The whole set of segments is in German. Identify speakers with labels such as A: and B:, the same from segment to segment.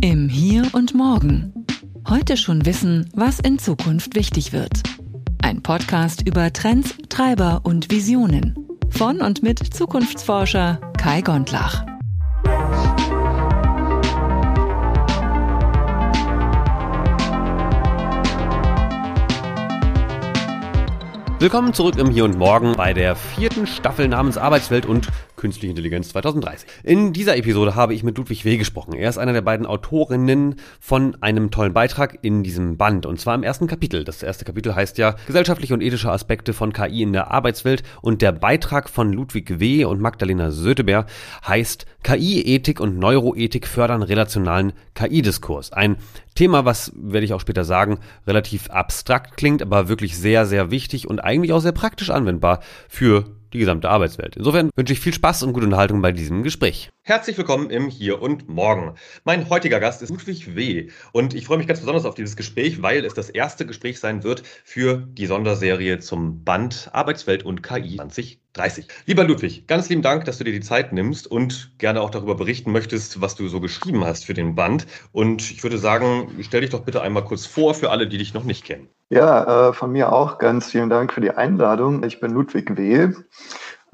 A: Im Hier und Morgen. Heute schon wissen, was in Zukunft wichtig wird. Ein Podcast über Trends, Treiber und Visionen. Von und mit Zukunftsforscher Kai Gondlach.
B: Willkommen zurück im Hier und Morgen bei der vierten Staffel namens Arbeitswelt und Künstliche Intelligenz 2030. In dieser Episode habe ich mit Ludwig W. gesprochen. Er ist einer der beiden Autorinnen von einem tollen Beitrag in diesem Band und zwar im ersten Kapitel. Das erste Kapitel heißt ja Gesellschaftliche und ethische Aspekte von KI in der Arbeitswelt und der Beitrag von Ludwig W. und Magdalena Söteber heißt KI, Ethik und Neuroethik fördern relationalen KI-Diskurs. Ein Thema, was, werde ich auch später sagen, relativ abstrakt klingt, aber wirklich sehr, sehr wichtig und eigentlich auch sehr praktisch anwendbar für die gesamte Arbeitswelt. Insofern wünsche ich viel Spaß und gute Unterhaltung bei diesem Gespräch. Herzlich willkommen im Hier und Morgen. Mein heutiger Gast ist Ludwig W. Und ich freue mich ganz besonders auf dieses Gespräch, weil es das erste Gespräch sein wird für die Sonderserie zum Band Arbeitswelt und KI 2030. Lieber Ludwig, ganz lieben Dank, dass du dir die Zeit nimmst und gerne auch darüber berichten möchtest, was du so geschrieben hast für den Band. Und ich würde sagen, stell dich doch bitte einmal kurz vor für alle, die dich noch nicht kennen.
C: Ja, äh, von mir auch ganz vielen Dank für die Einladung. Ich bin Ludwig W.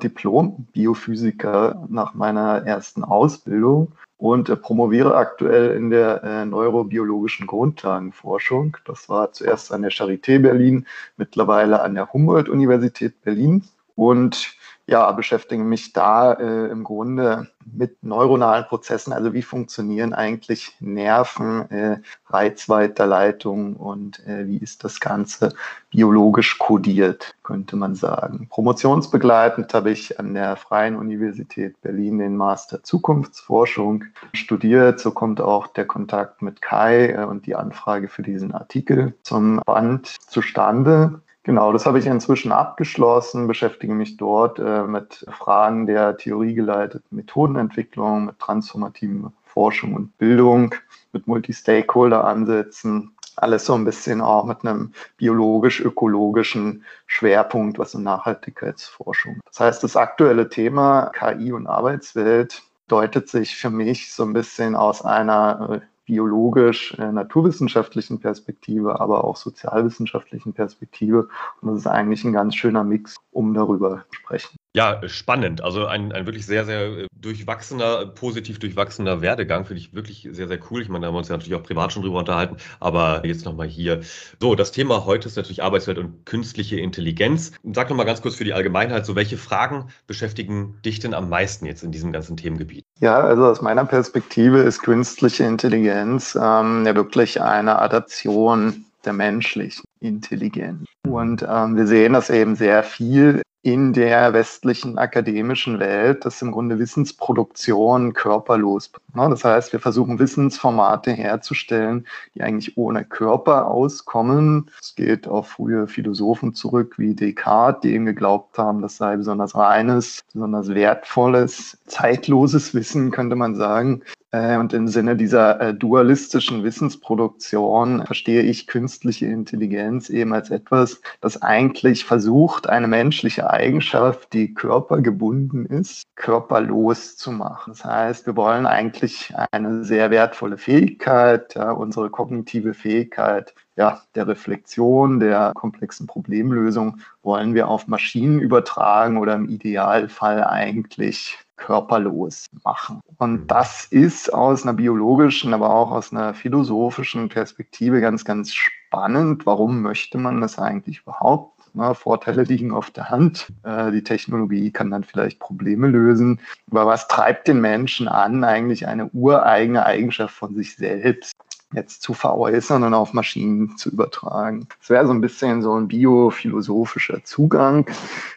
C: Diplom-Biophysiker nach meiner ersten Ausbildung und äh, promoviere aktuell in der äh, neurobiologischen Grundlagenforschung. Das war zuerst an der Charité Berlin, mittlerweile an der Humboldt-Universität Berlin. Und ja, beschäftige mich da äh, im Grunde mit neuronalen Prozessen, also wie funktionieren eigentlich Nerven, äh, Reizweiterleitung und äh, wie ist das Ganze biologisch kodiert, könnte man sagen. Promotionsbegleitend habe ich an der Freien Universität Berlin den Master Zukunftsforschung studiert. So kommt auch der Kontakt mit Kai äh, und die Anfrage für diesen Artikel zum Band zustande. Genau, das habe ich inzwischen abgeschlossen, beschäftige mich dort äh, mit Fragen der theoriegeleiteten Methodenentwicklung, mit transformativen Forschung und Bildung, mit Multi-Stakeholder-Ansätzen, alles so ein bisschen auch mit einem biologisch-ökologischen Schwerpunkt, was in Nachhaltigkeitsforschung. Das heißt, das aktuelle Thema KI und Arbeitswelt deutet sich für mich so ein bisschen aus einer biologisch äh, naturwissenschaftlichen Perspektive, aber auch sozialwissenschaftlichen Perspektive. Und das ist eigentlich ein ganz schöner Mix, um darüber zu sprechen.
B: Ja, spannend. Also ein, ein wirklich sehr, sehr äh, durchwachsener, positiv durchwachsener Werdegang. Finde ich wirklich sehr, sehr cool. Ich meine, da haben wir uns ja natürlich auch privat schon drüber unterhalten, aber jetzt nochmal hier. So, das Thema heute ist natürlich Arbeitswelt und künstliche Intelligenz. Sag nochmal ganz kurz für die Allgemeinheit, so welche Fragen beschäftigen dich denn am meisten jetzt in diesem ganzen Themengebiet?
C: Ja, also aus meiner Perspektive ist künstliche Intelligenz ähm, ja wirklich eine Adaption der menschlichen Intelligenz. Und ähm, wir sehen das eben sehr viel in der westlichen akademischen Welt, dass im Grunde Wissensproduktion körperlos. Ne? Das heißt, wir versuchen Wissensformate herzustellen, die eigentlich ohne Körper auskommen. Es geht auf frühe Philosophen zurück wie Descartes, die eben geglaubt haben, das sei besonders reines, besonders wertvolles, zeitloses Wissen, könnte man sagen. Äh, und im Sinne dieser äh, dualistischen Wissensproduktion verstehe ich künstliche Intelligenz eben als etwas, das eigentlich versucht, eine menschliche Eigenschaft, die körpergebunden ist, körperlos zu machen. Das heißt, wir wollen eigentlich eine sehr wertvolle Fähigkeit, ja, unsere kognitive Fähigkeit, ja, der Reflexion, der komplexen Problemlösung wollen wir auf Maschinen übertragen oder im Idealfall eigentlich körperlos machen. Und das ist aus einer biologischen, aber auch aus einer philosophischen Perspektive ganz, ganz spannend. Warum möchte man das eigentlich überhaupt? Na, Vorteile liegen auf der Hand. Äh, die Technologie kann dann vielleicht Probleme lösen. Aber was treibt den Menschen an, eigentlich eine ureigene Eigenschaft von sich selbst jetzt zu veräußern und auf Maschinen zu übertragen? Das wäre so ein bisschen so ein biophilosophischer Zugang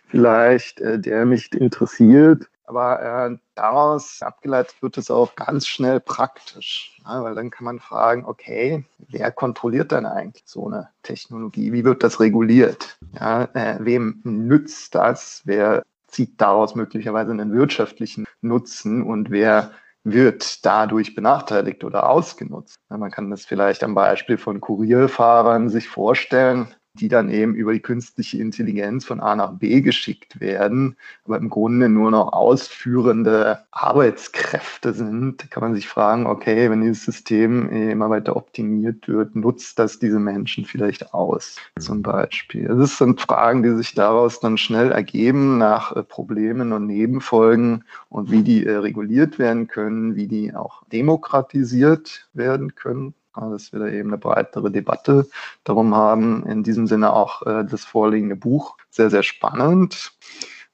C: vielleicht, äh, der mich interessiert. Aber äh, daraus abgeleitet wird es auch ganz schnell praktisch, ja, weil dann kann man fragen, okay, wer kontrolliert denn eigentlich so eine Technologie? Wie wird das reguliert? Ja, äh, wem nützt das? Wer zieht daraus möglicherweise einen wirtschaftlichen Nutzen und wer wird dadurch benachteiligt oder ausgenutzt? Ja, man kann das vielleicht am Beispiel von Kurierfahrern sich vorstellen die dann eben über die künstliche Intelligenz von A nach B geschickt werden, aber im Grunde nur noch ausführende Arbeitskräfte sind, kann man sich fragen, okay, wenn dieses System immer weiter optimiert wird, nutzt das diese Menschen vielleicht aus, zum Beispiel. Das sind Fragen, die sich daraus dann schnell ergeben nach äh, Problemen und Nebenfolgen und wie die äh, reguliert werden können, wie die auch demokratisiert werden können dass wir da eben eine breitere Debatte darum haben. In diesem Sinne auch äh, das vorliegende Buch sehr, sehr spannend.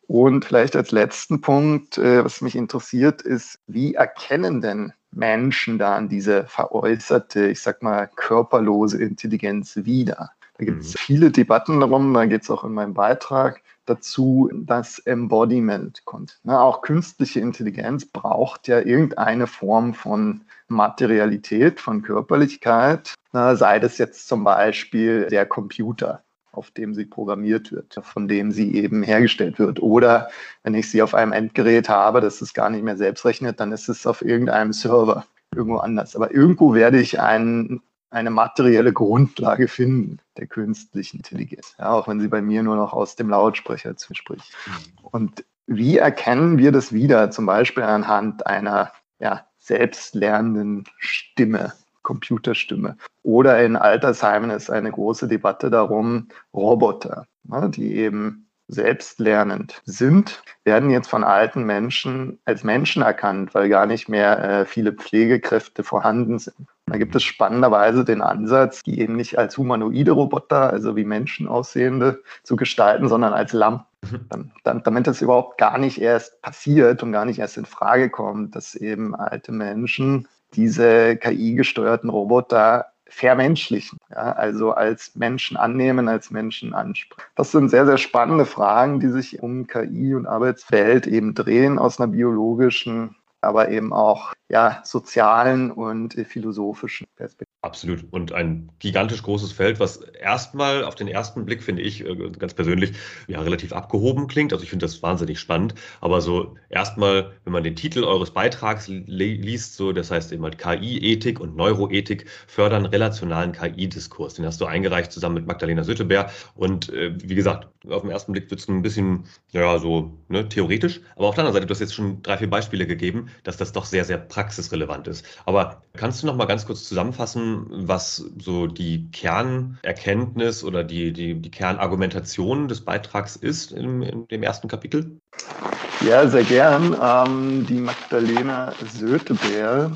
C: Und vielleicht als letzten Punkt, äh, was mich interessiert, ist, wie erkennen denn Menschen dann diese veräußerte, ich sag mal, körperlose Intelligenz wieder? Da gibt es mhm. viele Debatten darum, da geht es auch in meinem Beitrag dazu das Embodiment kommt. Ne, auch künstliche Intelligenz braucht ja irgendeine Form von Materialität, von Körperlichkeit, ne, sei das jetzt zum Beispiel der Computer auf dem sie programmiert wird, von dem sie eben hergestellt wird. Oder wenn ich sie auf einem Endgerät habe, das es gar nicht mehr selbst rechnet, dann ist es auf irgendeinem Server irgendwo anders. Aber irgendwo werde ich einen eine materielle Grundlage finden der künstlichen Intelligenz, ja, auch wenn sie bei mir nur noch aus dem Lautsprecher spricht. Mhm. Und wie erkennen wir das wieder, zum Beispiel anhand einer ja, selbstlernenden Stimme, Computerstimme? Oder in Altersheimen ist eine große Debatte darum, Roboter, ne, die eben selbstlernend sind, werden jetzt von alten Menschen als Menschen erkannt, weil gar nicht mehr äh, viele Pflegekräfte vorhanden sind. Da gibt es spannenderweise den Ansatz, die eben nicht als humanoide Roboter, also wie Menschen aussehende, zu gestalten, sondern als Lampen. Mhm. damit das überhaupt gar nicht erst passiert und gar nicht erst in Frage kommt, dass eben alte Menschen diese KI-gesteuerten Roboter vermenschlichen, ja, also als Menschen annehmen, als Menschen ansprechen. Das sind sehr, sehr spannende Fragen, die sich um KI und Arbeitswelt eben drehen aus einer biologischen aber eben auch ja, sozialen und äh, philosophischen Perspektiven.
B: Absolut. Und ein gigantisch großes Feld, was erstmal auf den ersten Blick, finde ich, äh, ganz persönlich, ja, relativ abgehoben klingt. Also ich finde das wahnsinnig spannend. Aber so erstmal, wenn man den Titel eures Beitrags liest, so, das heißt eben halt KI-Ethik und Neuroethik fördern relationalen KI-Diskurs. Den hast du eingereicht zusammen mit Magdalena Sütteberg. Und äh, wie gesagt, auf den ersten Blick wird es ein bisschen, ja, so ne, theoretisch. Aber auf der anderen Seite, du hast jetzt schon drei, vier Beispiele gegeben, dass das doch sehr, sehr praxisrelevant ist. Aber kannst du noch mal ganz kurz zusammenfassen, was so die Kernerkenntnis oder die, die, die Kernargumentation des Beitrags ist in, in dem ersten Kapitel?
C: Ja, sehr gern. Ähm, die Magdalena Söteberg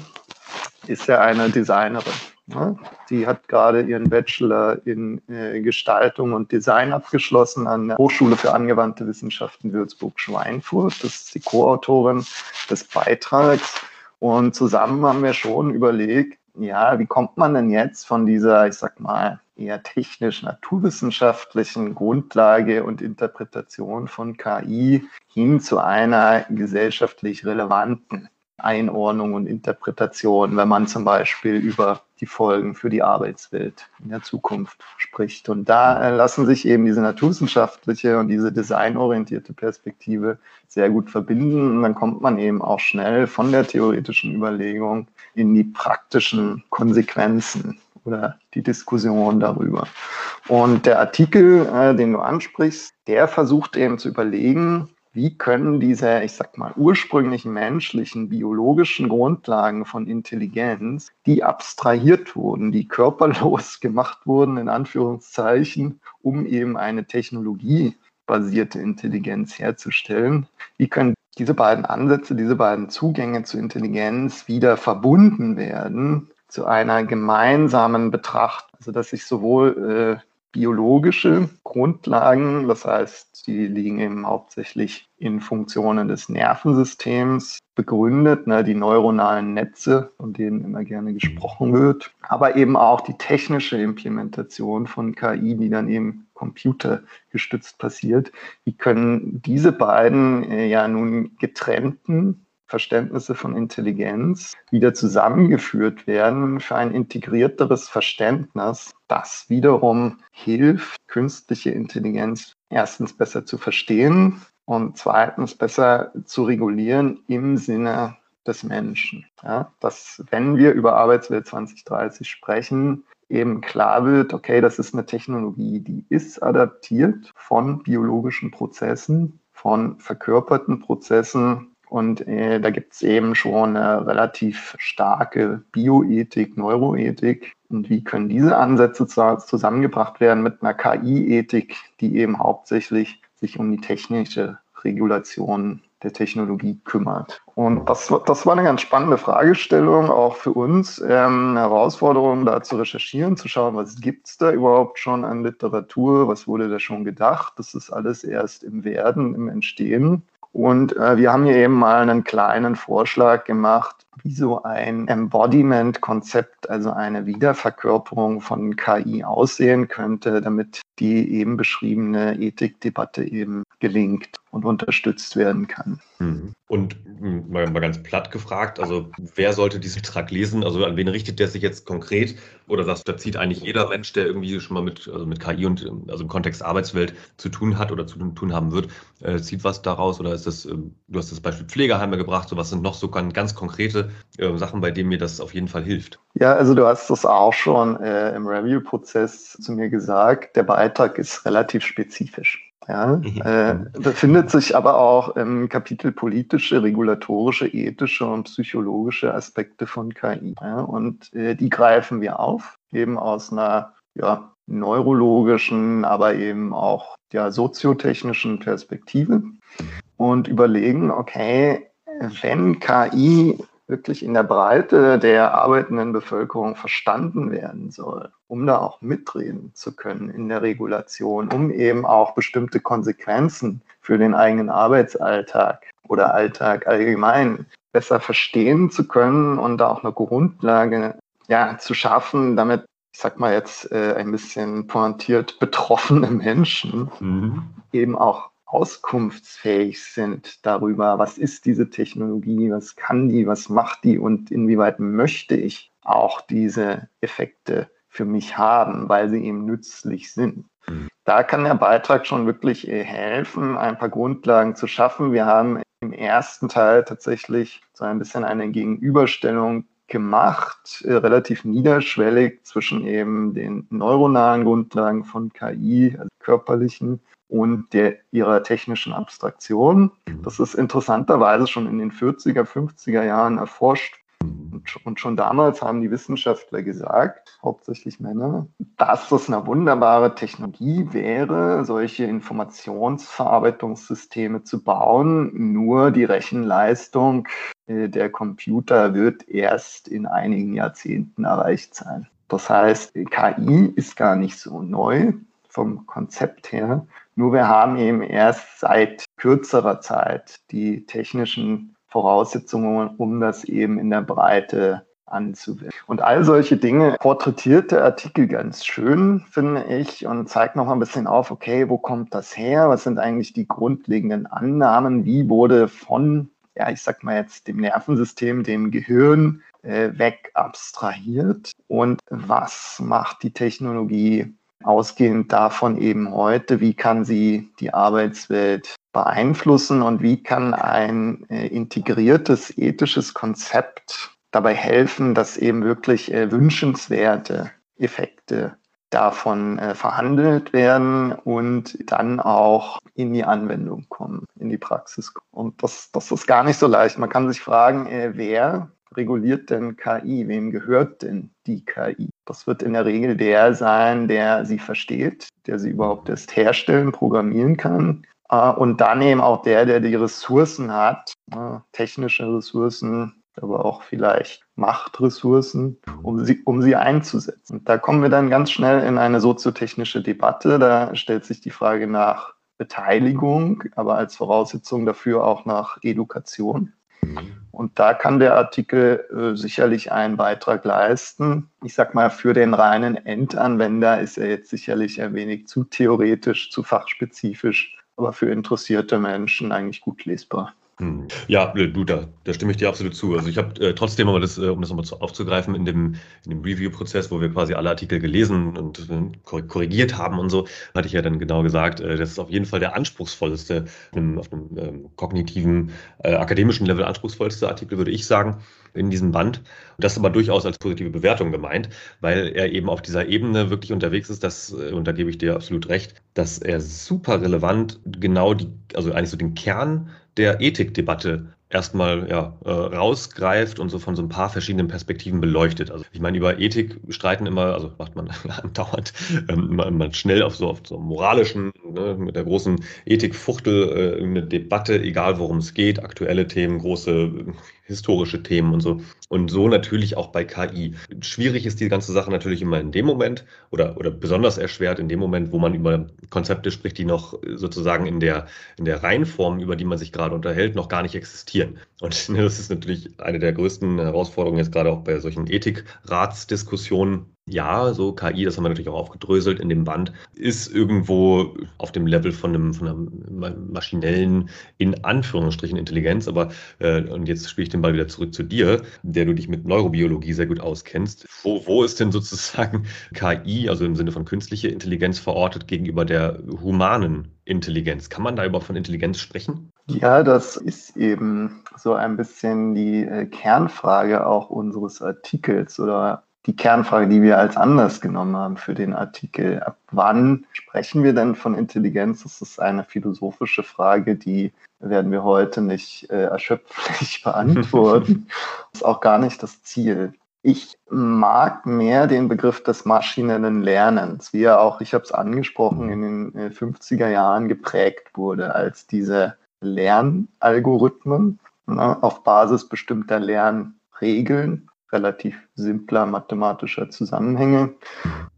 C: ist ja eine Designerin. Ne? Die hat gerade ihren Bachelor in äh, Gestaltung und Design abgeschlossen an der Hochschule für angewandte Wissenschaften Würzburg-Schweinfurt. Das ist die Co-Autorin des Beitrags. Und zusammen haben wir schon überlegt, ja, wie kommt man denn jetzt von dieser, ich sag mal, eher technisch-naturwissenschaftlichen Grundlage und Interpretation von KI hin zu einer gesellschaftlich relevanten Einordnung und Interpretation, wenn man zum Beispiel über die Folgen für die Arbeitswelt in der Zukunft spricht. Und da lassen sich eben diese naturwissenschaftliche und diese designorientierte Perspektive sehr gut verbinden. Und dann kommt man eben auch schnell von der theoretischen Überlegung in die praktischen Konsequenzen oder die Diskussion darüber. Und der Artikel, äh, den du ansprichst, der versucht eben zu überlegen, wie können diese, ich sag mal, ursprünglichen menschlichen, biologischen Grundlagen von Intelligenz, die abstrahiert wurden, die körperlos gemacht wurden, in Anführungszeichen, um eben eine technologiebasierte Intelligenz herzustellen, wie können diese beiden Ansätze, diese beiden Zugänge zu Intelligenz wieder verbunden werden zu einer gemeinsamen Betracht, also dass sich sowohl äh, biologische Grundlagen, das heißt, die liegen eben hauptsächlich in Funktionen des Nervensystems begründet, ne, die neuronalen Netze, von denen immer gerne gesprochen wird, aber eben auch die technische Implementation von KI, die dann eben computergestützt passiert. Wie können diese beiden äh, ja nun getrennten Verständnisse von Intelligenz wieder zusammengeführt werden für ein integrierteres Verständnis, das wiederum hilft, künstliche Intelligenz erstens besser zu verstehen und zweitens besser zu regulieren im Sinne des Menschen. Ja, dass wenn wir über Arbeitswelt 2030 sprechen, eben klar wird, okay, das ist eine Technologie, die ist adaptiert von biologischen Prozessen, von verkörperten Prozessen. Und äh, da gibt es eben schon eine relativ starke Bioethik, Neuroethik. Und wie können diese Ansätze zusammengebracht werden mit einer KI-Ethik, die eben hauptsächlich sich um die technische Regulation der Technologie kümmert. Und das, das war eine ganz spannende Fragestellung, auch für uns. Ähm, eine Herausforderung, da zu recherchieren, zu schauen, was gibt es da überhaupt schon an Literatur, was wurde da schon gedacht. Das ist alles erst im Werden, im Entstehen. Und äh, wir haben hier eben mal einen kleinen Vorschlag gemacht, wie so ein Embodiment-Konzept, also eine Wiederverkörperung von KI aussehen könnte, damit die eben beschriebene Ethikdebatte eben gelingt und unterstützt werden kann.
B: Mhm. Und hm, mal, mal, ganz platt gefragt, also wer sollte diesen Vertrag lesen? Also an wen richtet der sich jetzt konkret? Oder sagst du, da zieht eigentlich jeder Mensch, der irgendwie schon mal mit, also mit KI und also im Kontext Arbeitswelt zu tun hat oder zu tun haben wird, äh, zieht was daraus? Oder ist das, äh, du hast das Beispiel Pflegeheime gebracht, so was sind noch so ganz, ganz äh, Sachen, bei denen mir das auf jeden Fall hilft?
C: Ja, also du hast das auch schon äh, im Review-Prozess zu mir gesagt. Der Beitrag ist relativ spezifisch. Ja, mhm. äh, befindet sich aber auch im Kapitel politische, regulatorische, ethische und psychologische Aspekte von KI. Ja, und äh, die greifen wir auf, eben aus einer ja, neurologischen, aber eben auch ja, soziotechnischen Perspektive und überlegen, okay, wenn KI wirklich in der Breite der arbeitenden Bevölkerung verstanden werden soll, um da auch mitreden zu können in der Regulation, um eben auch bestimmte Konsequenzen für den eigenen Arbeitsalltag oder Alltag allgemein besser verstehen zu können und da auch eine Grundlage ja, zu schaffen, damit ich sag mal jetzt äh, ein bisschen pointiert betroffene Menschen mhm. eben auch auskunftsfähig sind darüber, was ist diese Technologie, was kann die, was macht die und inwieweit möchte ich auch diese Effekte für mich haben, weil sie eben nützlich sind. Mhm. Da kann der Beitrag schon wirklich äh, helfen, ein paar Grundlagen zu schaffen. Wir haben im ersten Teil tatsächlich so ein bisschen eine Gegenüberstellung gemacht, äh, relativ niederschwellig zwischen eben den neuronalen Grundlagen von KI, also körperlichen und der, ihrer technischen Abstraktion. Mhm. Das ist interessanterweise schon in den 40er, 50er Jahren erforscht. Und, und schon damals haben die Wissenschaftler gesagt, hauptsächlich Männer, dass das eine wunderbare Technologie wäre, solche Informationsverarbeitungssysteme zu bauen. Nur die Rechenleistung äh, der Computer wird erst in einigen Jahrzehnten erreicht sein. Das heißt, KI ist gar nicht so neu vom Konzept her. Nur wir haben eben erst seit kürzerer Zeit die technischen Voraussetzungen, um das eben in der Breite anzuwenden. Und all solche Dinge porträtiert der Artikel ganz schön, finde ich, und zeigt noch mal ein bisschen auf, okay, wo kommt das her? Was sind eigentlich die grundlegenden Annahmen? Wie wurde von, ja, ich sag mal jetzt dem Nervensystem, dem Gehirn äh, weg abstrahiert? Und was macht die Technologie ausgehend davon eben heute, wie kann sie die Arbeitswelt beeinflussen und wie kann ein äh, integriertes ethisches Konzept dabei helfen, dass eben wirklich äh, wünschenswerte Effekte davon äh, verhandelt werden und dann auch in die Anwendung kommen, in die Praxis kommen. Und das, das ist gar nicht so leicht. Man kann sich fragen, wer reguliert denn KI? Wem gehört denn die KI? Das wird in der Regel der sein, der sie versteht, der sie überhaupt erst herstellen, programmieren kann. Äh, und dann eben auch der, der die Ressourcen hat, äh, technische Ressourcen, aber auch vielleicht Machtressourcen, um sie, um sie einzusetzen. Da kommen wir dann ganz schnell in eine soziotechnische Debatte. Da stellt sich die Frage nach Beteiligung, aber als Voraussetzung dafür auch nach Education. Und da kann der Artikel äh, sicherlich einen Beitrag leisten. Ich sag mal, für den reinen Endanwender ist er jetzt sicherlich ein wenig zu theoretisch, zu fachspezifisch, aber für interessierte Menschen eigentlich gut lesbar.
B: Hm. Ja, äh, du, da, da stimme ich dir absolut zu. Also ich habe äh, trotzdem, aber das, äh, um das nochmal aufzugreifen, in dem, in dem Review-Prozess, wo wir quasi alle Artikel gelesen und äh, korrigiert haben und so, hatte ich ja dann genau gesagt, äh, das ist auf jeden Fall der anspruchsvollste, auf einem, auf einem ähm, kognitiven, äh, akademischen Level anspruchsvollste Artikel, würde ich sagen, in diesem Band. Und das ist aber durchaus als positive Bewertung gemeint, weil er eben auf dieser Ebene wirklich unterwegs ist, dass, und da gebe ich dir absolut recht, dass er super relevant genau die, also eigentlich so den Kern der Ethikdebatte erstmal ja, äh, rausgreift und so von so ein paar verschiedenen Perspektiven beleuchtet. Also ich meine, über Ethik streiten immer, also macht man andauernd ähm, immer, immer schnell auf so auf so moralischen, ne, mit der großen Ethikfuchtel äh, eine Debatte, egal worum es geht, aktuelle Themen, große historische Themen und so. Und so natürlich auch bei KI. Schwierig ist die ganze Sache natürlich immer in dem Moment oder, oder besonders erschwert in dem Moment, wo man über Konzepte spricht, die noch sozusagen in der, in der Reihenform, über die man sich gerade unterhält, noch gar nicht existieren. Und das ist natürlich eine der größten Herausforderungen jetzt gerade auch bei solchen Ethikratsdiskussionen, ja, so KI, das haben wir natürlich auch aufgedröselt in dem Band, ist irgendwo auf dem Level von, einem, von einer maschinellen, in Anführungsstrichen, Intelligenz. Aber, äh, und jetzt spiele ich den Ball wieder zurück zu dir, der du dich mit Neurobiologie sehr gut auskennst. Wo, wo ist denn sozusagen KI, also im Sinne von künstliche Intelligenz, verortet gegenüber der humanen Intelligenz? Kann man da überhaupt von Intelligenz sprechen?
C: Ja, das ist eben so ein bisschen die äh, Kernfrage auch unseres Artikels oder die Kernfrage, die wir als Anlass genommen haben für den Artikel. Ab wann sprechen wir denn von Intelligenz? Das ist eine philosophische Frage, die werden wir heute nicht äh, erschöpflich beantworten. das ist auch gar nicht das Ziel. Ich mag mehr den Begriff des maschinellen Lernens, wie er auch, ich habe es angesprochen, in den 50er äh, Jahren geprägt wurde als diese Lernalgorithmen ne, auf Basis bestimmter Lernregeln relativ simpler mathematischer Zusammenhänge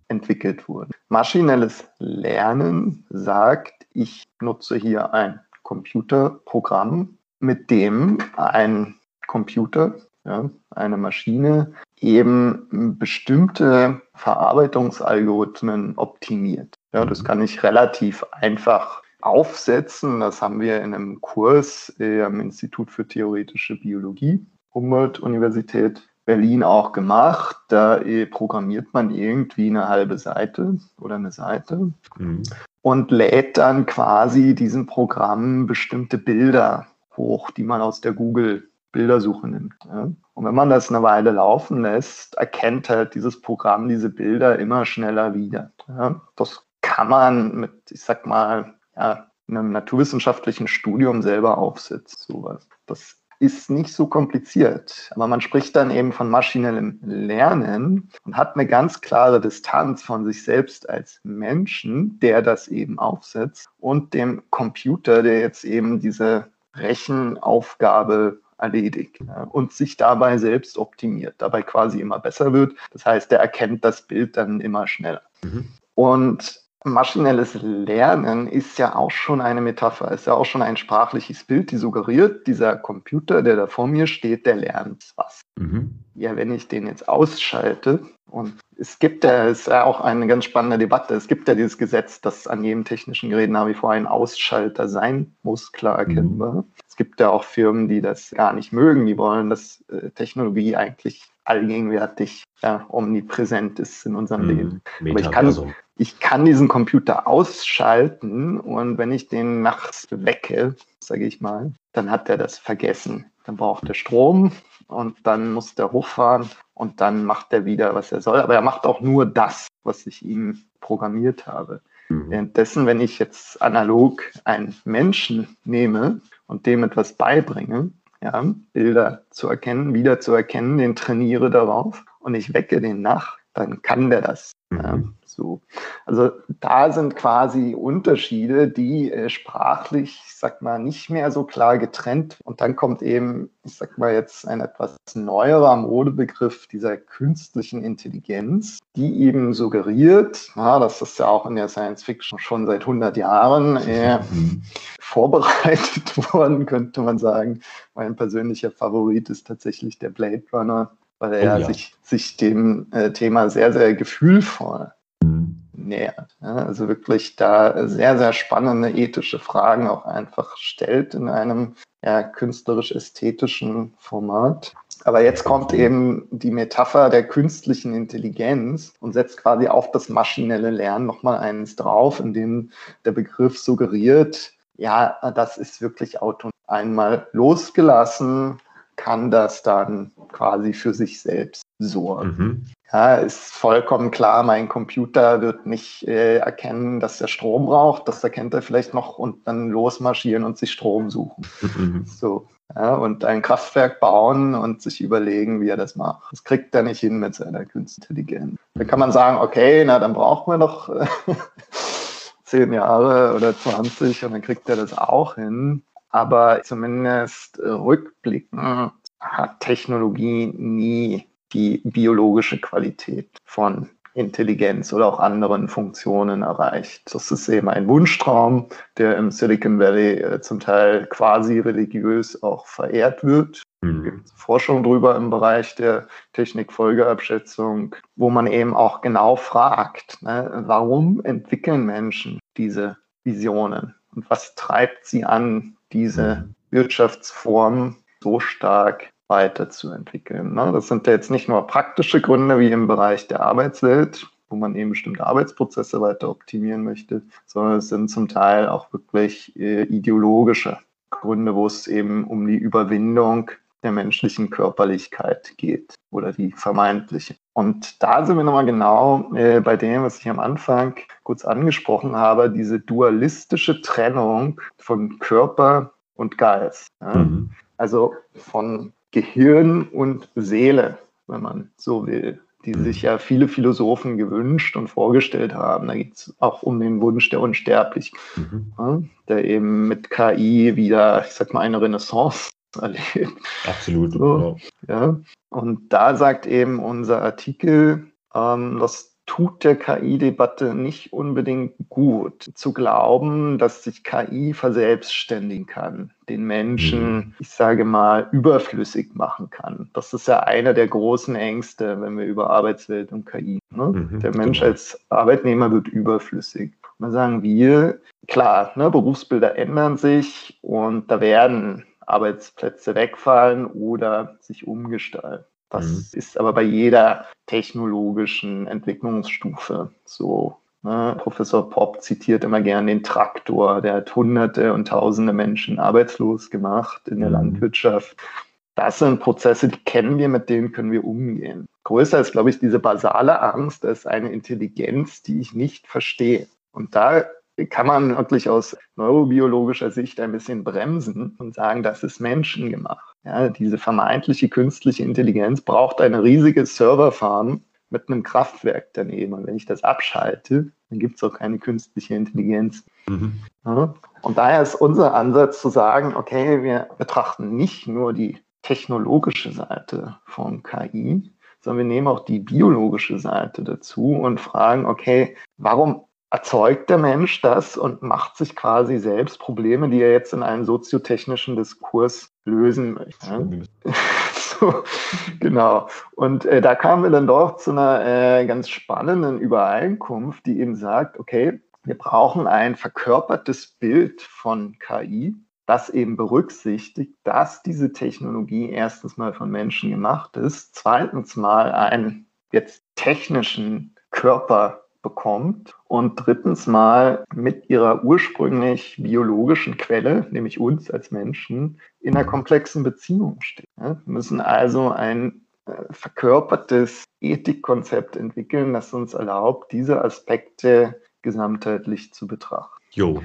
C: entwickelt wurden. Maschinelles Lernen sagt, ich nutze hier ein Computerprogramm, mit dem ein Computer, ja, eine Maschine eben bestimmte Verarbeitungsalgorithmen optimiert. Ja, das kann ich relativ einfach aufsetzen. Das haben wir in einem Kurs am Institut für theoretische Biologie, Humboldt-Universität Berlin auch gemacht. Da äh, programmiert man irgendwie eine halbe Seite oder eine Seite mhm. und lädt dann quasi diesem Programm bestimmte Bilder hoch, die man aus der Google Bildersuche nimmt. Ja. Und wenn man das eine Weile laufen lässt, erkennt halt dieses Programm diese Bilder immer schneller wieder. Ja. Das kann man mit, ich sag mal, ja, einem naturwissenschaftlichen Studium selber aufsetzen. Sowas. Das ist nicht so kompliziert. Aber man spricht dann eben von maschinellem Lernen und hat eine ganz klare Distanz von sich selbst als Menschen, der das eben aufsetzt, und dem Computer, der jetzt eben diese Rechenaufgabe erledigt und sich dabei selbst optimiert, dabei quasi immer besser wird. Das heißt, er erkennt das Bild dann immer schneller. Mhm. Und Maschinelles Lernen ist ja auch schon eine Metapher, ist ja auch schon ein sprachliches Bild, die suggeriert, dieser Computer, der da vor mir steht, der lernt was. Mhm. Ja, wenn ich den jetzt ausschalte, und es gibt ja, ist ja auch eine ganz spannende Debatte, es gibt ja dieses Gesetz, dass an jedem technischen Gerät nach wie vor ein Ausschalter sein muss, klar erkennbar. Mhm. Es gibt ja auch Firmen, die das gar nicht mögen, die wollen, dass äh, Technologie eigentlich allgegenwärtig ja, omnipräsent ist in unserem mhm. Leben. Aber ich kann, ich kann diesen Computer ausschalten und wenn ich den nachts wecke, sage ich mal, dann hat er das vergessen. Dann braucht er Strom und dann muss der hochfahren und dann macht er wieder, was er soll. Aber er macht auch nur das, was ich ihm programmiert habe. Mhm. Währenddessen, wenn ich jetzt analog einen Menschen nehme und dem etwas beibringe, ja, Bilder zu erkennen, wieder zu erkennen, den trainiere darauf und ich wecke den nach, dann kann der das. Mhm. So. Also da sind quasi Unterschiede, die äh, sprachlich, ich sag mal, nicht mehr so klar getrennt. Und dann kommt eben, ich sag mal jetzt ein etwas neuerer Modebegriff dieser künstlichen Intelligenz, die eben suggeriert, ja, das ist ja auch in der Science Fiction schon seit 100 Jahren äh, mhm. vorbereitet worden, könnte man sagen. Mein persönlicher Favorit ist tatsächlich der Blade Runner weil er oh, ja. sich, sich dem äh, Thema sehr, sehr gefühlvoll nähert. Ja, also wirklich da sehr, sehr spannende ethische Fragen auch einfach stellt in einem ja, künstlerisch-ästhetischen Format. Aber jetzt kommt eben die Metapher der künstlichen Intelligenz und setzt quasi auf das maschinelle Lernen nochmal eins drauf, in dem der Begriff suggeriert, ja, das ist wirklich autonom. Einmal losgelassen, kann das dann quasi für sich selbst sorgen. Mhm. Ja, ist vollkommen klar, mein Computer wird nicht äh, erkennen, dass er Strom braucht. Das erkennt er vielleicht noch und dann losmarschieren und sich Strom suchen. Mhm. So. Ja, und ein Kraftwerk bauen und sich überlegen, wie er das macht. Das kriegt er nicht hin mit seiner künstlichen Intelligenz. Da kann man sagen, okay, na, dann brauchen wir noch äh, zehn Jahre oder 20 und dann kriegt er das auch hin. Aber zumindest rückblickend hat Technologie nie die biologische Qualität von Intelligenz oder auch anderen Funktionen erreicht. Das ist eben ein Wunschtraum, der im Silicon Valley äh, zum Teil quasi religiös auch verehrt wird. Mhm. Es gibt Forschung drüber im Bereich der Technikfolgeabschätzung, wo man eben auch genau fragt, ne, warum entwickeln Menschen diese Visionen und was treibt sie an, diese mhm. Wirtschaftsform so stark weiterzuentwickeln. Ne? Das sind ja jetzt nicht nur praktische Gründe wie im Bereich der Arbeitswelt, wo man eben bestimmte Arbeitsprozesse weiter optimieren möchte, sondern es sind zum Teil auch wirklich äh, ideologische Gründe, wo es eben um die Überwindung der menschlichen Körperlichkeit geht oder die vermeintliche. Und da sind wir nochmal genau äh, bei dem, was ich am Anfang kurz angesprochen habe, diese dualistische Trennung von Körper und Geist. Ja? Mhm. Also von Gehirn und Seele, wenn man so will, die mhm. sich ja viele Philosophen gewünscht und vorgestellt haben. Da geht es auch um den Wunsch der Unsterblichkeit, mhm. ja, der eben mit KI wieder, ich sag mal, eine Renaissance erlebt.
B: Absolut.
C: So, ja. Und da sagt eben unser Artikel, ähm, dass tut der KI-Debatte nicht unbedingt gut, zu glauben, dass sich KI verselbstständigen kann, den Menschen, mhm. ich sage mal, überflüssig machen kann. Das ist ja einer der großen Ängste, wenn wir über Arbeitswelt und KI. Ne? Mhm, der Mensch genau. als Arbeitnehmer wird überflüssig. Dann sagen wir, klar, ne, Berufsbilder ändern sich und da werden Arbeitsplätze wegfallen oder sich umgestalten. Das mhm. ist aber bei jeder technologischen Entwicklungsstufe so. Ne? Professor Popp zitiert immer gern den Traktor, der hat hunderte und tausende Menschen arbeitslos gemacht in der mhm. Landwirtschaft. Das sind Prozesse, die kennen wir, mit denen können wir umgehen. Größer ist, glaube ich, diese basale Angst, ist eine Intelligenz, die ich nicht verstehe. Und da kann man wirklich aus neurobiologischer Sicht ein bisschen bremsen und sagen, das ist menschengemacht. Ja, diese vermeintliche künstliche Intelligenz braucht eine riesige Serverfarm mit einem Kraftwerk daneben. Und wenn ich das abschalte, dann gibt es auch keine künstliche Intelligenz. Mhm. Ja, und daher ist unser Ansatz zu sagen, okay, wir betrachten nicht nur die technologische Seite von KI, sondern wir nehmen auch die biologische Seite dazu und fragen, okay, warum erzeugt der Mensch das und macht sich quasi selbst Probleme, die er jetzt in einem soziotechnischen Diskurs lösen möchte. so, genau. Und äh, da kamen wir dann doch zu einer äh, ganz spannenden Übereinkunft, die eben sagt, okay, wir brauchen ein verkörpertes Bild von KI, das eben berücksichtigt, dass diese Technologie erstens mal von Menschen gemacht ist, zweitens mal einen jetzt technischen Körper bekommt und drittens mal mit ihrer ursprünglich biologischen Quelle, nämlich uns als Menschen, in einer komplexen Beziehung steht. Wir müssen also ein äh, verkörpertes Ethikkonzept entwickeln, das uns erlaubt, diese Aspekte gesamtheitlich zu betrachten.
B: Jo,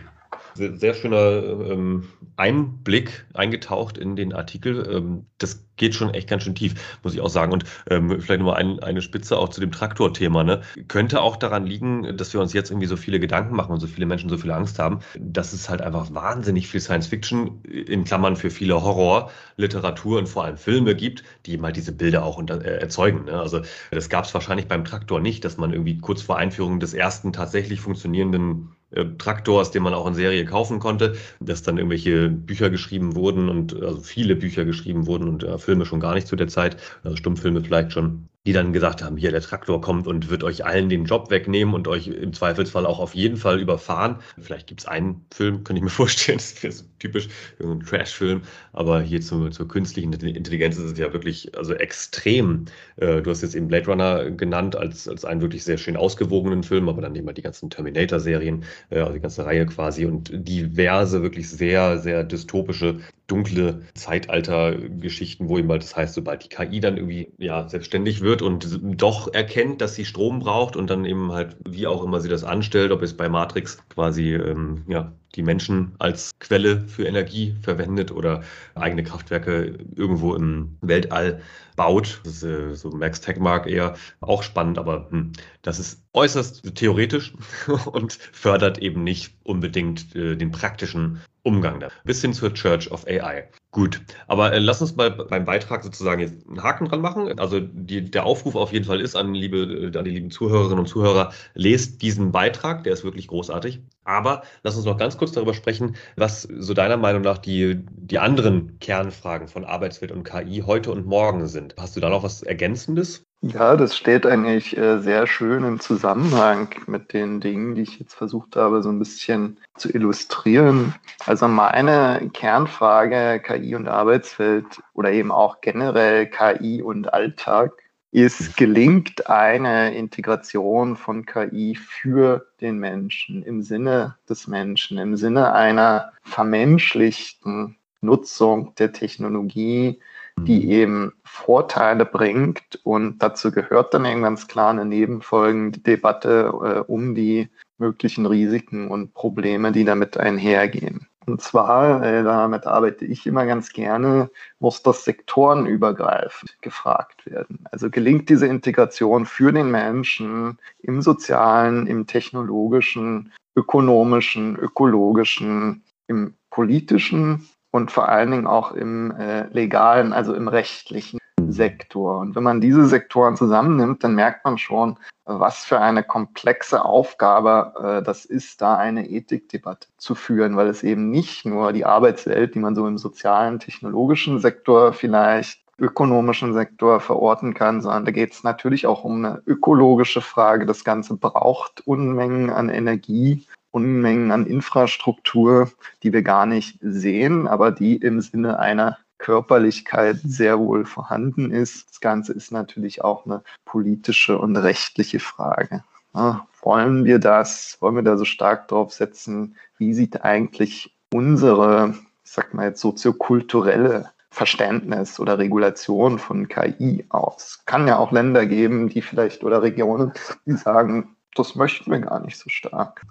B: sehr, schöner ähm, Einblick eingetaucht in den Artikel. Ähm, das geht schon echt ganz schön tief, muss ich auch sagen. Und ähm, vielleicht nochmal ein, eine Spitze auch zu dem Traktorthema. Ne? Könnte auch daran liegen, dass wir uns jetzt irgendwie so viele Gedanken machen und so viele Menschen so viel Angst haben, dass es halt einfach wahnsinnig viel Science Fiction in Klammern für viele Horrorliteratur und vor allem Filme gibt, die eben halt diese Bilder auch unter, äh, erzeugen. Ne? Also das gab es wahrscheinlich beim Traktor nicht, dass man irgendwie kurz vor Einführung des ersten tatsächlich funktionierenden äh, Traktors, den man auch in Serie kaufen konnte, dass dann irgendwelche Bücher geschrieben wurden und also viele Bücher geschrieben wurden und äh, Filme schon gar nicht zu der Zeit, also Stummfilme vielleicht schon. Die dann gesagt haben, hier der Traktor kommt und wird euch allen den Job wegnehmen und euch im Zweifelsfall auch auf jeden Fall überfahren. Vielleicht gibt es einen Film, könnte ich mir vorstellen, das so typisch, ein Trash-Film, aber hier zur, zur künstlichen Intelligenz ist es ja wirklich also extrem. Äh, du hast jetzt eben Blade Runner genannt als, als einen wirklich sehr schön ausgewogenen Film, aber dann nehmen wir die ganzen Terminator-Serien, äh, also die ganze Reihe quasi und diverse, wirklich sehr, sehr dystopische dunkle Zeitalter-Geschichten, wo eben halt das heißt, sobald die KI dann irgendwie ja selbstständig wird und doch erkennt, dass sie Strom braucht und dann eben halt, wie auch immer sie das anstellt, ob es bei Matrix quasi ähm, ja, die Menschen als Quelle für Energie verwendet oder eigene Kraftwerke irgendwo im Weltall baut. Das ist äh, so Max Techmark eher auch spannend, aber hm, das ist äußerst theoretisch und fördert eben nicht unbedingt äh, den praktischen Umgang da. Bis hin zur Church of AI. Gut, aber äh, lass uns mal beim Beitrag sozusagen jetzt einen Haken dran machen. Also die, der Aufruf auf jeden Fall ist an, liebe, äh, an die lieben Zuhörerinnen und Zuhörer, lest diesen Beitrag, der ist wirklich großartig. Aber lass uns noch ganz kurz darüber sprechen, was so deiner Meinung nach die, die anderen Kernfragen von Arbeitswelt und KI heute und morgen sind. Hast du da noch was Ergänzendes?
C: Ja, das steht eigentlich äh, sehr schön im Zusammenhang mit den Dingen, die ich jetzt versucht habe, so ein bisschen zu illustrieren. Also meine Kernfrage KI und Arbeitswelt oder eben auch generell KI und Alltag ist, gelingt eine Integration von KI für den Menschen im Sinne des Menschen, im Sinne einer vermenschlichten Nutzung der Technologie, die mhm. eben Vorteile bringt. Und dazu gehört dann eben ganz klar eine Nebenfolgendebatte äh, um die möglichen Risiken und Probleme, die damit einhergehen. Und zwar, äh, damit arbeite ich immer ganz gerne, muss das sektorenübergreifend gefragt werden. Also gelingt diese Integration für den Menschen im sozialen, im technologischen, ökonomischen, ökologischen, im politischen und vor allen Dingen auch im äh, legalen, also im rechtlichen Sektor. Und wenn man diese Sektoren zusammennimmt, dann merkt man schon, was für eine komplexe Aufgabe äh, das ist, da eine Ethikdebatte zu führen, weil es eben nicht nur die Arbeitswelt, die man so im sozialen, technologischen Sektor vielleicht ökonomischen Sektor verorten kann, sondern da geht es natürlich auch um eine ökologische Frage. Das Ganze braucht Unmengen an Energie Unmengen an Infrastruktur, die wir gar nicht sehen, aber die im Sinne einer Körperlichkeit sehr wohl vorhanden ist. Das Ganze ist natürlich auch eine politische und rechtliche Frage. Ja, wollen wir das? Wollen wir da so stark drauf setzen? Wie sieht eigentlich unsere, ich sag mal jetzt soziokulturelle Verständnis oder Regulation von KI aus? Es kann ja auch Länder geben, die vielleicht oder Regionen, die sagen, das möchten wir gar nicht so stark.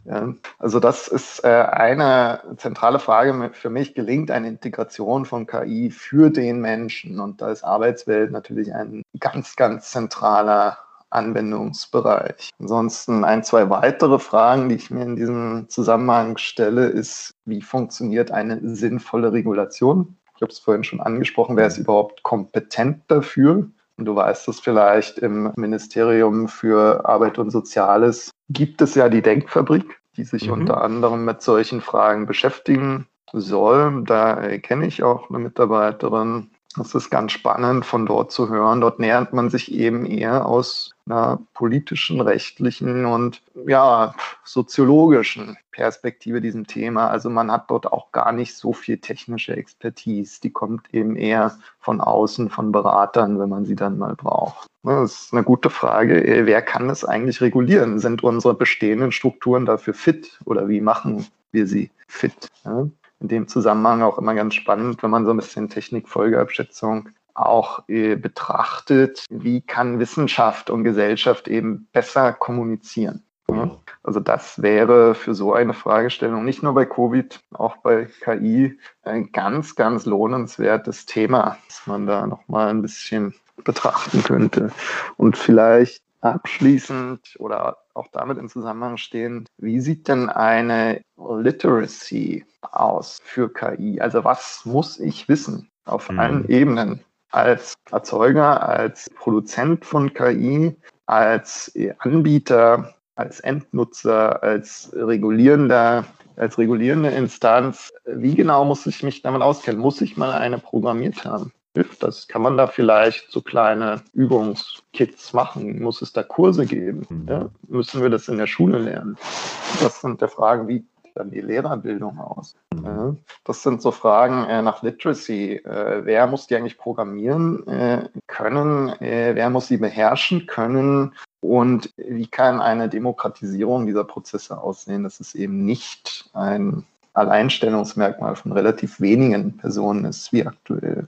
C: Also das ist äh, eine zentrale Frage für mich. Gelingt eine Integration von KI für den Menschen? Und da ist Arbeitswelt natürlich ein ganz, ganz zentraler Anwendungsbereich. Ansonsten ein, zwei weitere Fragen, die ich mir in diesem Zusammenhang stelle, ist, wie funktioniert eine sinnvolle Regulation? Ich habe es vorhin schon angesprochen, wer ist überhaupt kompetent dafür? Und du weißt es vielleicht, im Ministerium für Arbeit und Soziales gibt es ja die Denkfabrik, die sich mhm. unter anderem mit solchen Fragen beschäftigen soll. Da kenne ich auch eine Mitarbeiterin, das ist ganz spannend von dort zu hören. Dort nähert man sich eben eher aus einer politischen, rechtlichen und ja, soziologischen Perspektive diesem Thema. Also man hat dort auch gar nicht so viel technische Expertise. Die kommt eben eher von außen, von Beratern, wenn man sie dann mal braucht. Das ist eine gute Frage. Wer kann das eigentlich regulieren? Sind unsere bestehenden Strukturen dafür fit oder wie machen wir sie fit? in dem Zusammenhang auch immer ganz spannend, wenn man so ein bisschen Technikfolgeabschätzung auch äh, betrachtet, wie kann Wissenschaft und Gesellschaft eben besser kommunizieren. Ja? Also das wäre für so eine Fragestellung nicht nur bei Covid, auch bei KI ein ganz, ganz lohnenswertes Thema, das man da nochmal ein bisschen betrachten könnte. Und vielleicht abschließend oder auch damit in Zusammenhang stehend, wie sieht denn eine Literacy aus für KI? Also was muss ich wissen auf mhm. allen Ebenen als Erzeuger, als Produzent von KI, als Anbieter, als Endnutzer, als regulierender, als regulierende Instanz. Wie genau muss ich mich damit auskennen? Muss ich mal eine programmiert haben? hilft das? Kann man da vielleicht so kleine Übungskits machen? Muss es da Kurse geben? Mhm. Ja? Müssen wir das in der Schule lernen? Das sind der Frage, wie dann die Lehrerbildung aus? Mhm. Das sind so Fragen äh, nach Literacy. Äh, wer muss die eigentlich programmieren äh, können? Äh, wer muss sie beherrschen können? Und wie kann eine Demokratisierung dieser Prozesse aussehen, dass es eben nicht ein Alleinstellungsmerkmal von relativ wenigen Personen ist, wie aktuell.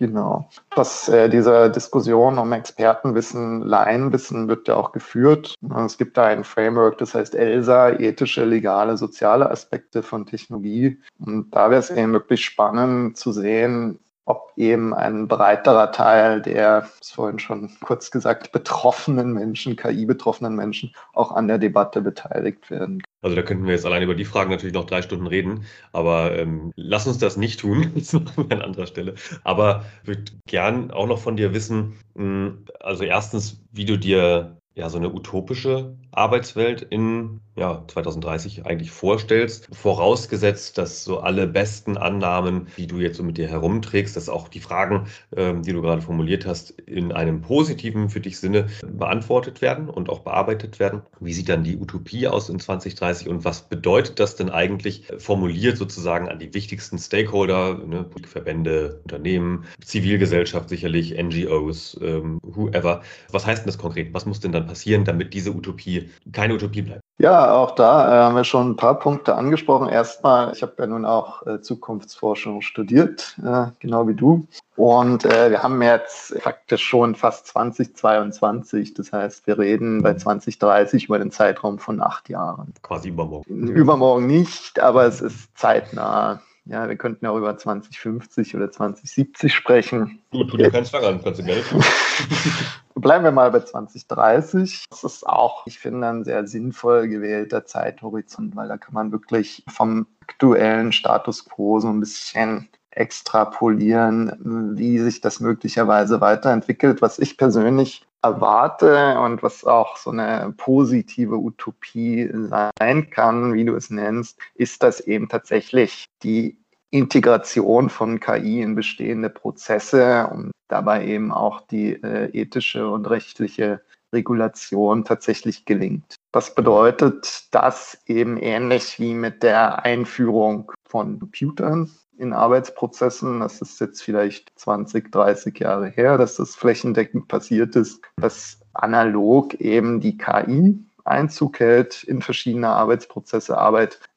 C: Genau. Was äh, diese Diskussion um Expertenwissen, Laienwissen wird ja auch geführt. Es gibt da ein Framework, das heißt ELSA, ethische, legale, soziale Aspekte von Technologie. Und da wäre es eben wirklich spannend zu sehen, ob eben ein breiterer Teil der, das vorhin schon kurz gesagt, betroffenen Menschen, KI-betroffenen Menschen auch an der Debatte beteiligt werden.
B: Also da könnten wir jetzt allein über die Fragen natürlich noch drei Stunden reden, aber ähm, lass uns das nicht tun. Das machen wir an anderer Stelle. Aber ich würde gern auch noch von dir wissen, hm, also erstens, wie du dir ja, so eine utopische Arbeitswelt in ja, 2030 eigentlich vorstellst, vorausgesetzt, dass so alle besten Annahmen, die du jetzt so mit dir herumträgst, dass auch die Fragen, ähm, die du gerade formuliert hast, in einem positiven für dich Sinne beantwortet werden und auch bearbeitet werden. Wie sieht dann die Utopie aus in 2030 und was bedeutet das denn eigentlich formuliert sozusagen an die wichtigsten Stakeholder, ne, Verbände, Unternehmen, Zivilgesellschaft sicherlich, NGOs, ähm, whoever. Was heißt denn das konkret? Was muss denn dann passieren, damit diese Utopie keine Utopie bleibt?
C: Ja, auch da äh, haben wir schon ein paar Punkte angesprochen. Erstmal, ich habe ja nun auch äh, Zukunftsforschung studiert, äh, genau wie du. Und wir haben jetzt faktisch schon fast 2022. Das heißt, wir reden bei 2030 über den Zeitraum von acht Jahren.
B: Quasi übermorgen.
C: Übermorgen nicht, aber es ist zeitnah. Ja, wir könnten auch über 2050 oder 2070 sprechen.
B: Du, tu dir keinen Zwang an, kannst du gerne tun.
C: Bleiben wir mal bei 2030. Das ist auch, ich finde, ein sehr sinnvoll gewählter Zeithorizont, weil da kann man wirklich vom aktuellen Status quo so ein bisschen extrapolieren, wie sich das möglicherweise weiterentwickelt. Was ich persönlich erwarte und was auch so eine positive Utopie sein kann, wie du es nennst, ist, dass eben tatsächlich die Integration von KI in bestehende Prozesse und dabei eben auch die äh, ethische und rechtliche Regulation tatsächlich gelingt. Das bedeutet, dass eben ähnlich wie mit der Einführung von Computern in Arbeitsprozessen, das ist jetzt vielleicht 20, 30 Jahre her, dass das flächendeckend passiert ist, dass analog eben die KI Einzug hält in verschiedene Arbeitsprozesse,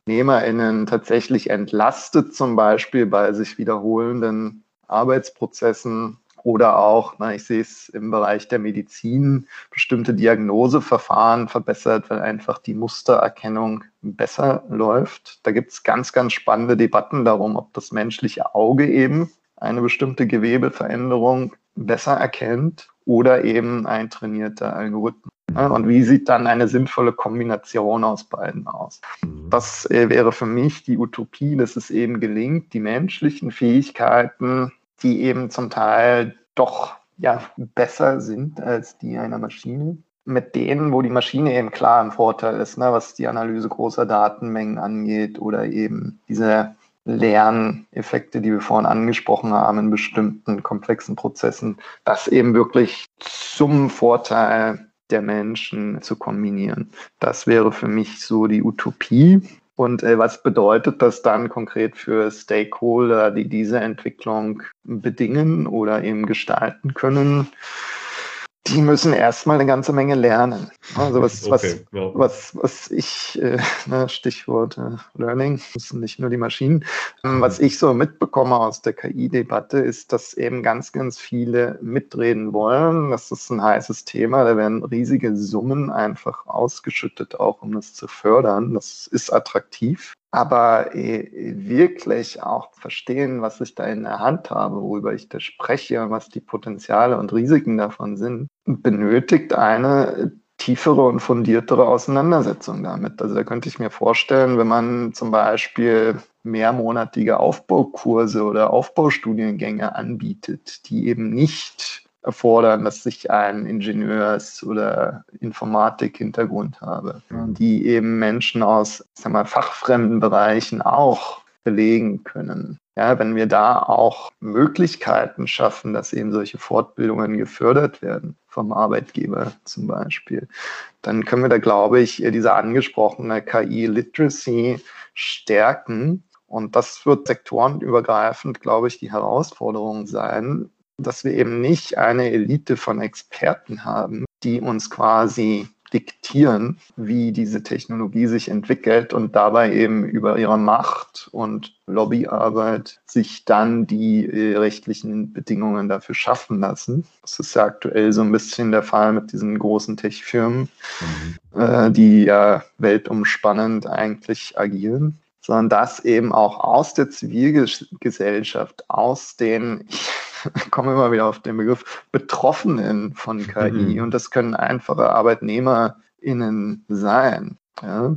C: ArbeitnehmerInnen tatsächlich entlastet, zum Beispiel bei sich wiederholenden Arbeitsprozessen oder auch, na, ich sehe es im Bereich der Medizin, bestimmte Diagnoseverfahren verbessert, weil einfach die Mustererkennung besser läuft. Da gibt es ganz, ganz spannende Debatten darum, ob das menschliche Auge eben eine bestimmte Gewebeveränderung besser erkennt oder eben ein trainierter Algorithmus. Und wie sieht dann eine sinnvolle Kombination aus beiden aus? Mhm. Das äh, wäre für mich die Utopie, dass es eben gelingt, die menschlichen Fähigkeiten, die eben zum Teil doch ja, besser sind als die einer Maschine, mit denen, wo die Maschine eben klar im Vorteil ist, ne, was die Analyse großer Datenmengen angeht oder eben diese Lerneffekte, die wir vorhin angesprochen haben in bestimmten komplexen Prozessen, das eben wirklich zum Vorteil der Menschen zu kombinieren. Das wäre für mich so die Utopie. Und äh, was bedeutet das dann konkret für Stakeholder, die diese Entwicklung bedingen oder eben gestalten können? Die müssen erstmal eine ganze Menge lernen. Also was, okay, was, ja. was, was ich, äh, ne, Stichwort äh, Learning, das sind nicht nur die Maschinen, ähm, was ich so mitbekomme aus der KI-Debatte, ist, dass eben ganz, ganz viele mitreden wollen. Das ist ein heißes Thema. Da werden riesige Summen einfach ausgeschüttet, auch um das zu fördern. Das ist attraktiv aber äh, wirklich auch verstehen, was ich da in der Hand habe, worüber ich da spreche, was die Potenziale und Risiken davon sind, benötigt eine tiefere und fundiertere Auseinandersetzung damit. Also da könnte ich mir vorstellen, wenn man zum Beispiel mehrmonatige Aufbaukurse oder Aufbaustudiengänge anbietet, die eben nicht erfordern, dass ich einen Ingenieurs- oder Informatik-Hintergrund habe, die eben Menschen aus sag mal, fachfremden Bereichen auch belegen können. Ja, wenn wir da auch Möglichkeiten schaffen, dass eben solche Fortbildungen gefördert werden, vom Arbeitgeber zum Beispiel, dann können wir da, glaube ich, diese angesprochene KI-Literacy stärken. Und das wird sektorenübergreifend, glaube ich, die Herausforderung sein, dass wir eben nicht eine Elite von Experten haben, die uns quasi diktieren, wie diese Technologie sich entwickelt und dabei eben über ihre Macht und Lobbyarbeit sich dann die äh, rechtlichen Bedingungen dafür schaffen lassen. Das ist ja aktuell so ein bisschen der Fall mit diesen großen Tech-Firmen, mhm. äh, die ja weltumspannend eigentlich agieren sondern dass eben auch aus der Zivilgesellschaft, aus den, ich komme immer wieder auf den Begriff, Betroffenen von KI, mhm. und das können einfache ArbeitnehmerInnen sein, ja,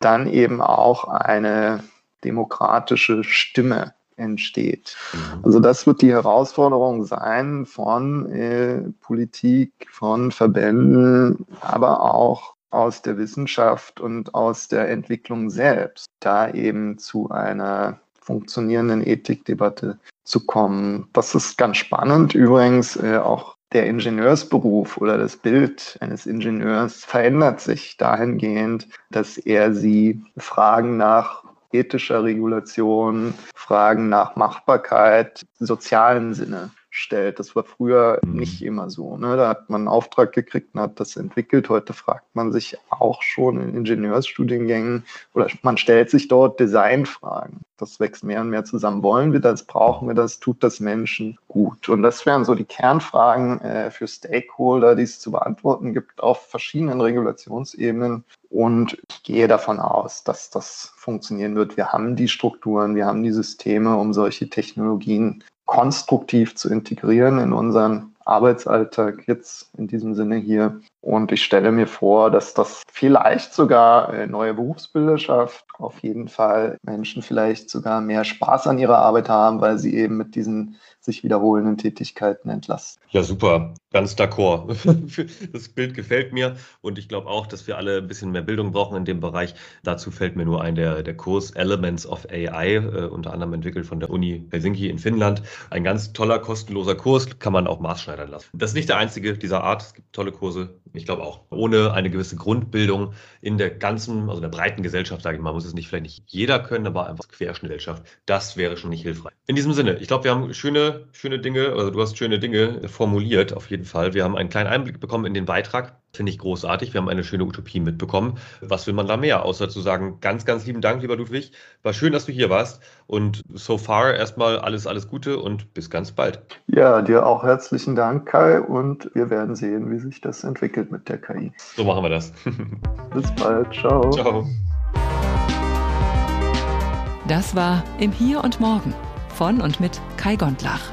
C: dann eben auch eine demokratische Stimme entsteht. Mhm. Also das wird die Herausforderung sein von äh, Politik, von Verbänden, aber auch aus der Wissenschaft und aus der Entwicklung selbst, da eben zu einer funktionierenden Ethikdebatte zu kommen. Das ist ganz spannend. Übrigens äh, auch der Ingenieursberuf oder das Bild eines Ingenieurs verändert sich dahingehend, dass er sie Fragen nach ethischer Regulation, Fragen nach Machbarkeit, sozialen Sinne stellt. Das war früher mhm. nicht immer so. Ne? Da hat man einen Auftrag gekriegt und hat das entwickelt. Heute fragt man sich auch schon in Ingenieursstudiengängen oder man stellt sich dort Designfragen. Das wächst mehr und mehr zusammen. Wollen wir das? Brauchen wir das? Tut das Menschen gut? Und das wären so die Kernfragen äh, für Stakeholder, die es zu beantworten gibt auf verschiedenen Regulationsebenen. Und ich gehe davon aus, dass das funktionieren wird. Wir haben die Strukturen, wir haben die Systeme, um solche Technologien konstruktiv zu integrieren in unseren Arbeitsalltag jetzt in diesem Sinne hier. Und ich stelle mir vor, dass das vielleicht sogar neue Berufsbilder schafft. Auf jeden Fall Menschen vielleicht sogar mehr Spaß an ihrer Arbeit haben, weil sie eben mit diesen sich wiederholenden Tätigkeiten entlasten.
B: Ja, super. Ganz d'accord. Das Bild gefällt mir und ich glaube auch, dass wir alle ein bisschen mehr Bildung brauchen in dem Bereich. Dazu fällt mir nur ein der, der Kurs Elements of AI, äh, unter anderem entwickelt von der Uni Helsinki in Finnland. Ein ganz toller, kostenloser Kurs, kann man auch maßschneidern lassen. Das ist nicht der einzige dieser Art. Es gibt tolle Kurse. Ich glaube auch, ohne eine gewisse Grundbildung in der ganzen, also der breiten Gesellschaft, sage ich mal, muss es nicht vielleicht nicht jeder können, aber einfach Querschnittschaft. Das wäre schon nicht hilfreich. In diesem Sinne, ich glaube, wir haben schöne schöne, Dinge, also du hast schöne Dinge formuliert, auf jeden Fall. Wir haben einen kleinen Einblick bekommen in den Beitrag. Finde ich großartig. Wir haben eine schöne Utopie mitbekommen. Was will man da mehr, außer zu sagen, ganz, ganz lieben Dank, lieber Ludwig. War schön, dass du hier warst. Und so far erstmal alles, alles Gute und bis ganz bald.
C: Ja, dir auch herzlichen Dank, Kai. Und wir werden sehen, wie sich das entwickelt mit der KI.
B: So machen wir das.
C: bis bald. Ciao. Ciao.
A: Das war Im Hier und Morgen von und mit Kai Gondlach.